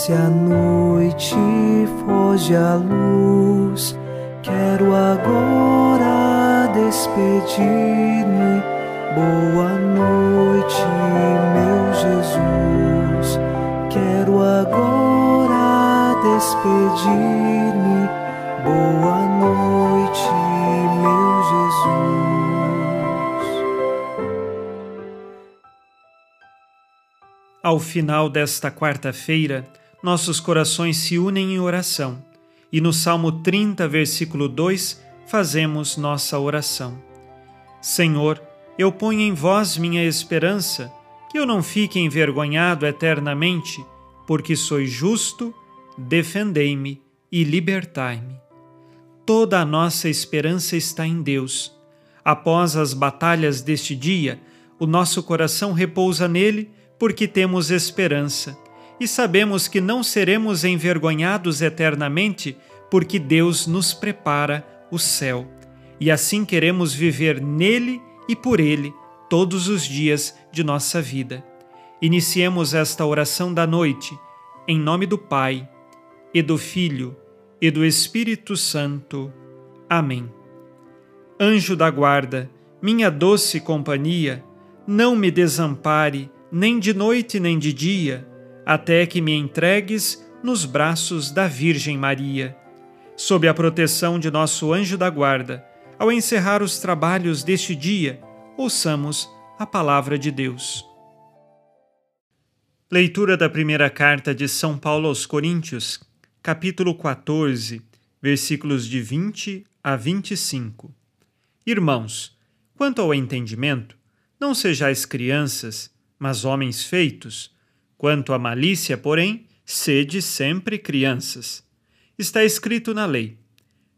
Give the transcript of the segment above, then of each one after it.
Desce a noite, foge a luz. Quero agora despedir-me. Boa noite, meu Jesus. Quero agora despedir-me. Boa noite, meu Jesus. Ao final desta quarta-feira, nossos corações se unem em oração e no Salmo 30, versículo 2, fazemos nossa oração. Senhor, eu ponho em vós minha esperança, que eu não fique envergonhado eternamente, porque sois justo, defendei-me e libertai-me. Toda a nossa esperança está em Deus. Após as batalhas deste dia, o nosso coração repousa nele porque temos esperança e sabemos que não seremos envergonhados eternamente, porque Deus nos prepara o céu. E assim queremos viver nele e por ele todos os dias de nossa vida. Iniciemos esta oração da noite, em nome do Pai, e do Filho, e do Espírito Santo. Amém. Anjo da guarda, minha doce companhia, não me desampare, nem de noite nem de dia até que me entregues nos braços da Virgem Maria. Sob a proteção de nosso anjo da guarda, ao encerrar os trabalhos deste dia, ouçamos a palavra de Deus. Leitura da primeira carta de São Paulo aos Coríntios, capítulo 14, versículos de 20 a 25. Irmãos, quanto ao entendimento, não sejais crianças, mas homens feitos Quanto à malícia, porém, sede sempre crianças. Está escrito na lei: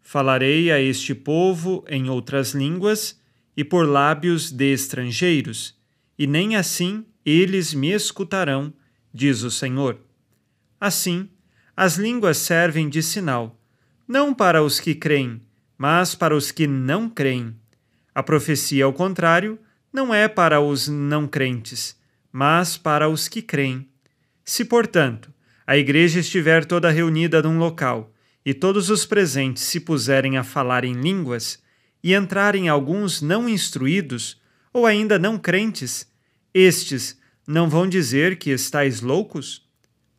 Falarei a este povo em outras línguas e por lábios de estrangeiros, e nem assim eles me escutarão, diz o Senhor. Assim, as línguas servem de sinal, não para os que creem, mas para os que não creem. A profecia, ao contrário, não é para os não crentes, mas para os que creem. Se, portanto, a igreja estiver toda reunida num local e todos os presentes se puserem a falar em línguas e entrarem alguns não instruídos ou ainda não crentes, estes não vão dizer que estáis loucos?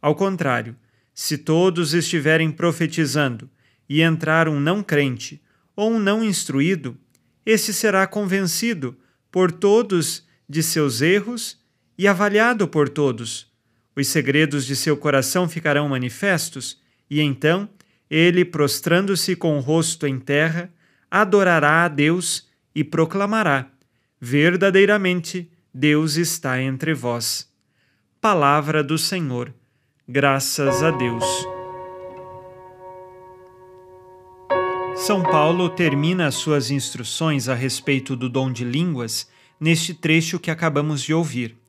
Ao contrário, se todos estiverem profetizando e entrar um não crente ou um não instruído, esse será convencido por todos de seus erros e avaliado por todos os segredos de seu coração ficarão manifestos, e então ele, prostrando-se com o rosto em terra, adorará a Deus e proclamará: Verdadeiramente Deus está entre vós. Palavra do Senhor. Graças a Deus. São Paulo termina as suas instruções a respeito do dom de línguas neste trecho que acabamos de ouvir.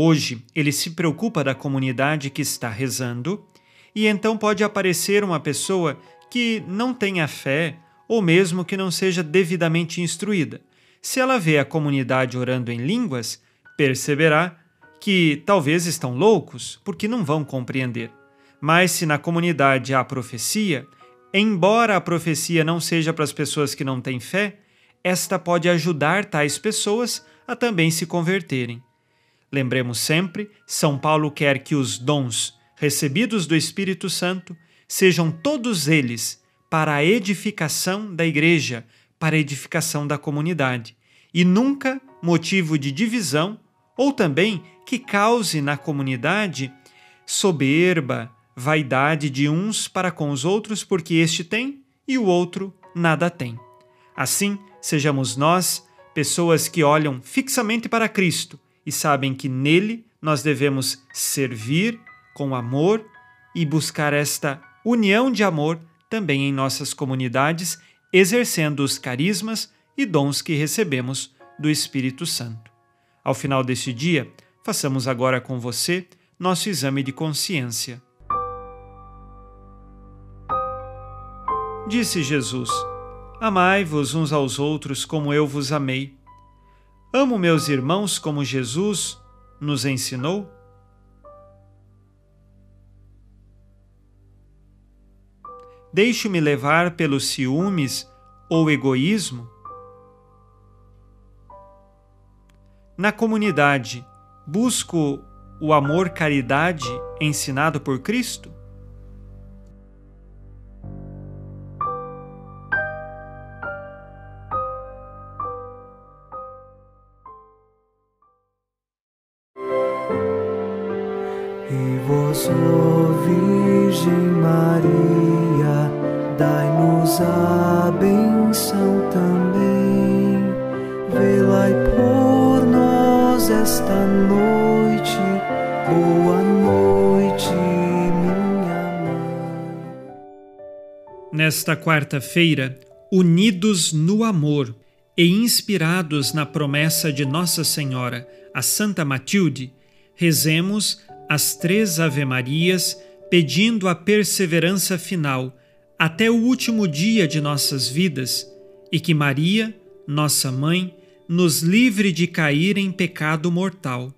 Hoje, ele se preocupa da comunidade que está rezando, e então pode aparecer uma pessoa que não tenha fé ou mesmo que não seja devidamente instruída. Se ela vê a comunidade orando em línguas, perceberá que talvez estão loucos porque não vão compreender. Mas se na comunidade há profecia, embora a profecia não seja para as pessoas que não têm fé, esta pode ajudar tais pessoas a também se converterem. Lembremos sempre, São Paulo quer que os dons recebidos do Espírito Santo sejam todos eles para a edificação da igreja, para a edificação da comunidade, e nunca motivo de divisão ou também que cause na comunidade soberba, vaidade de uns para com os outros, porque este tem e o outro nada tem. Assim, sejamos nós pessoas que olham fixamente para Cristo e sabem que nele nós devemos servir com amor e buscar esta união de amor também em nossas comunidades, exercendo os carismas e dons que recebemos do Espírito Santo. Ao final deste dia, façamos agora com você nosso exame de consciência. Disse Jesus: Amai-vos uns aos outros como eu vos amei. Amo meus irmãos como Jesus nos ensinou? Deixo-me levar pelos ciúmes ou egoísmo? Na comunidade, busco o amor-caridade ensinado por Cristo? Boa noite, minha mãe. Nesta quarta-feira, unidos no amor e inspirados na promessa de Nossa Senhora, a Santa Matilde, rezemos as três Ave-Marias, pedindo a perseverança final até o último dia de nossas vidas e que Maria, nossa mãe, nos livre de cair em pecado mortal.